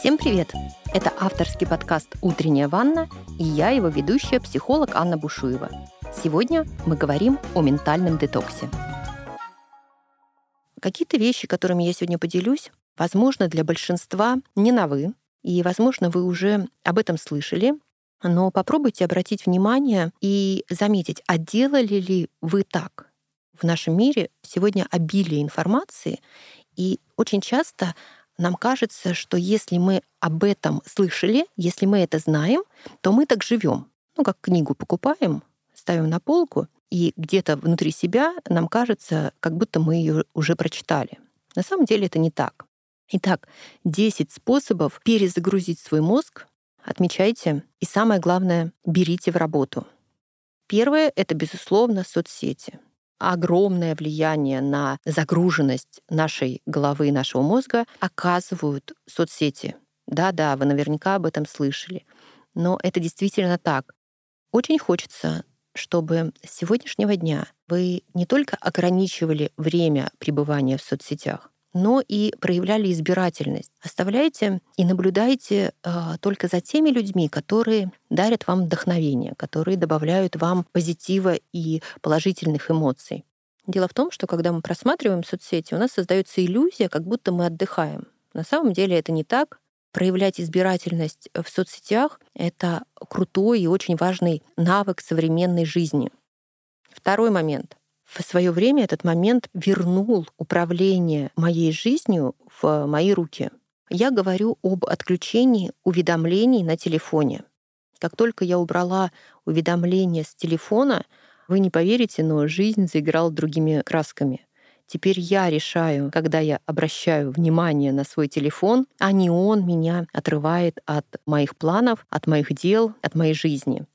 Всем привет! Это авторский подкаст «Утренняя ванна» и я, его ведущая, психолог Анна Бушуева. Сегодня мы говорим о ментальном детоксе. Какие-то вещи, которыми я сегодня поделюсь, возможно, для большинства не новы, и, возможно, вы уже об этом слышали, но попробуйте обратить внимание и заметить, а делали ли вы так? В нашем мире сегодня обилие информации, и очень часто нам кажется, что если мы об этом слышали, если мы это знаем, то мы так живем. Ну, как книгу покупаем, ставим на полку, и где-то внутри себя нам кажется, как будто мы ее уже прочитали. На самом деле это не так. Итак, 10 способов перезагрузить свой мозг. Отмечайте. И самое главное, берите в работу. Первое — это, безусловно, соцсети огромное влияние на загруженность нашей головы нашего мозга оказывают соцсети. Да-да, вы наверняка об этом слышали. Но это действительно так. Очень хочется, чтобы с сегодняшнего дня вы не только ограничивали время пребывания в соцсетях, но и проявляли избирательность. Оставляйте и наблюдайте э, только за теми людьми, которые дарят вам вдохновение, которые добавляют вам позитива и положительных эмоций. Дело в том, что когда мы просматриваем соцсети, у нас создается иллюзия, как будто мы отдыхаем. На самом деле это не так. Проявлять избирательность в соцсетях — это крутой и очень важный навык современной жизни. Второй момент в свое время этот момент вернул управление моей жизнью в мои руки. Я говорю об отключении уведомлений на телефоне. Как только я убрала уведомления с телефона, вы не поверите, но жизнь заиграла другими красками. Теперь я решаю, когда я обращаю внимание на свой телефон, а не он меня отрывает от моих планов, от моих дел, от моей жизни.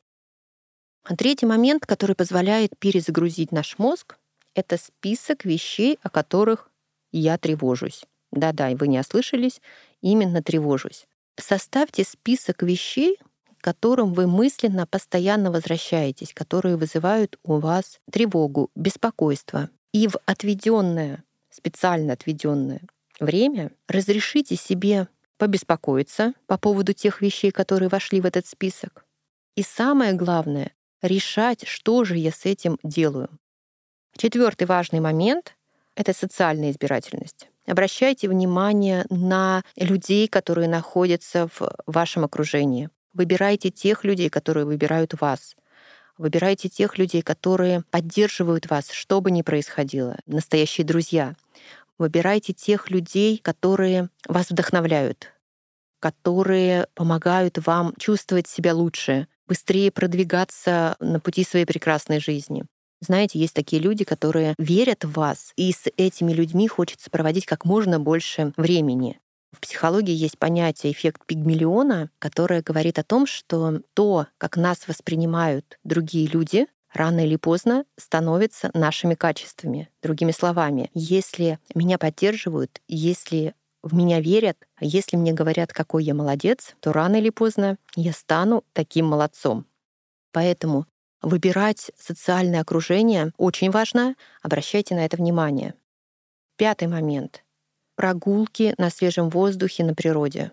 А третий момент, который позволяет перезагрузить наш мозг, это список вещей, о которых я тревожусь. Да-да, вы не ослышались, именно тревожусь. Составьте список вещей, к которым вы мысленно постоянно возвращаетесь, которые вызывают у вас тревогу, беспокойство. И в отведенное, специально отведенное время разрешите себе побеспокоиться по поводу тех вещей, которые вошли в этот список. И самое главное, решать, что же я с этим делаю. Четвертый важный момент — это социальная избирательность. Обращайте внимание на людей, которые находятся в вашем окружении. Выбирайте тех людей, которые выбирают вас. Выбирайте тех людей, которые поддерживают вас, что бы ни происходило, настоящие друзья. Выбирайте тех людей, которые вас вдохновляют, которые помогают вам чувствовать себя лучше, быстрее продвигаться на пути своей прекрасной жизни. Знаете, есть такие люди, которые верят в вас, и с этими людьми хочется проводить как можно больше времени. В психологии есть понятие эффект пигмалиона, которое говорит о том, что то, как нас воспринимают другие люди, рано или поздно становится нашими качествами. Другими словами, если меня поддерживают, если в меня верят, а если мне говорят, какой я молодец, то рано или поздно я стану таким молодцом. Поэтому выбирать социальное окружение очень важно. Обращайте на это внимание. Пятый момент. Прогулки на свежем воздухе на природе.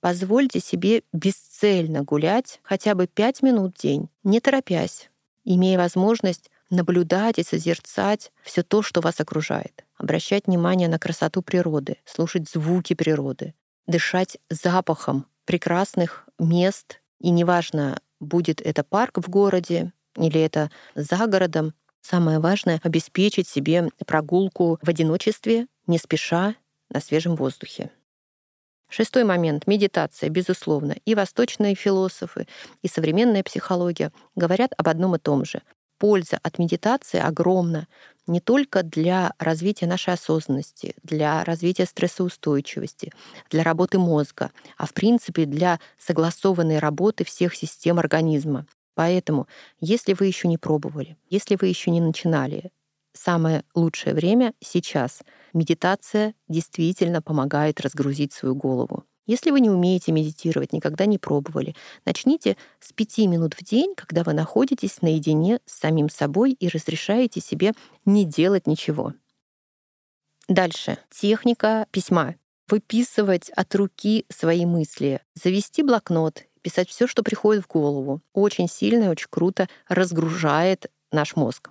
Позвольте себе бесцельно гулять хотя бы пять минут в день, не торопясь, имея возможность наблюдать и созерцать все то, что вас окружает, обращать внимание на красоту природы, слушать звуки природы, дышать запахом прекрасных мест. И неважно, будет это парк в городе или это за городом, самое важное — обеспечить себе прогулку в одиночестве, не спеша, на свежем воздухе. Шестой момент — медитация, безусловно. И восточные философы, и современная психология говорят об одном и том же польза от медитации огромна не только для развития нашей осознанности, для развития стрессоустойчивости, для работы мозга, а в принципе для согласованной работы всех систем организма. Поэтому, если вы еще не пробовали, если вы еще не начинали, самое лучшее время сейчас. Медитация действительно помогает разгрузить свою голову. Если вы не умеете медитировать, никогда не пробовали, начните с пяти минут в день, когда вы находитесь наедине с самим собой и разрешаете себе не делать ничего. Дальше. Техника письма. выписывать от руки свои мысли, завести блокнот, писать все, что приходит в голову. Очень сильно и очень круто разгружает наш мозг.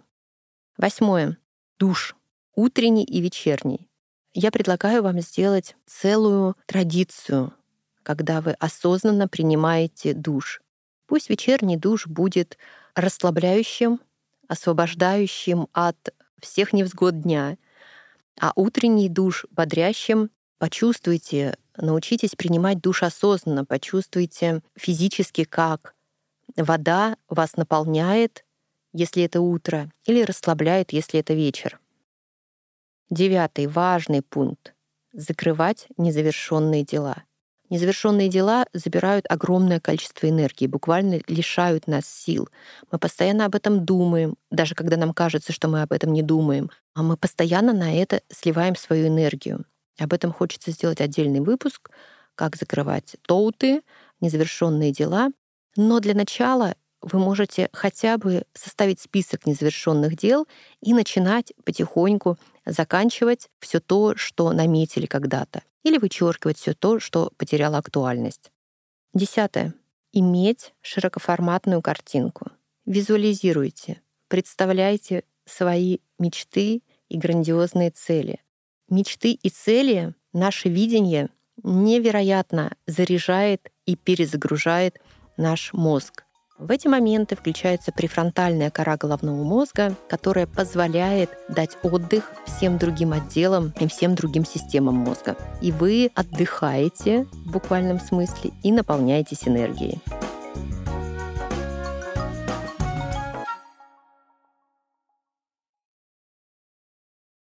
Восьмое. Душ. Утренний и вечерний. Я предлагаю вам сделать целую традицию, когда вы осознанно принимаете душ. Пусть вечерний душ будет расслабляющим, освобождающим от всех невзгод дня, а утренний душ бодрящим. Почувствуйте, научитесь принимать душ осознанно, почувствуйте физически, как вода вас наполняет, если это утро, или расслабляет, если это вечер. Девятый важный пункт — закрывать незавершенные дела — Незавершенные дела забирают огромное количество энергии, буквально лишают нас сил. Мы постоянно об этом думаем, даже когда нам кажется, что мы об этом не думаем. А мы постоянно на это сливаем свою энергию. Об этом хочется сделать отдельный выпуск, как закрывать тоуты, незавершенные дела. Но для начала вы можете хотя бы составить список незавершенных дел и начинать потихоньку заканчивать все то, что наметили когда-то, или вычеркивать все то, что потеряло актуальность. Десятое. Иметь широкоформатную картинку. Визуализируйте, представляйте свои мечты и грандиозные цели. Мечты и цели, наше видение невероятно заряжает и перезагружает наш мозг. В эти моменты включается префронтальная кора головного мозга, которая позволяет дать отдых всем другим отделам и всем другим системам мозга. И вы отдыхаете в буквальном смысле и наполняетесь энергией.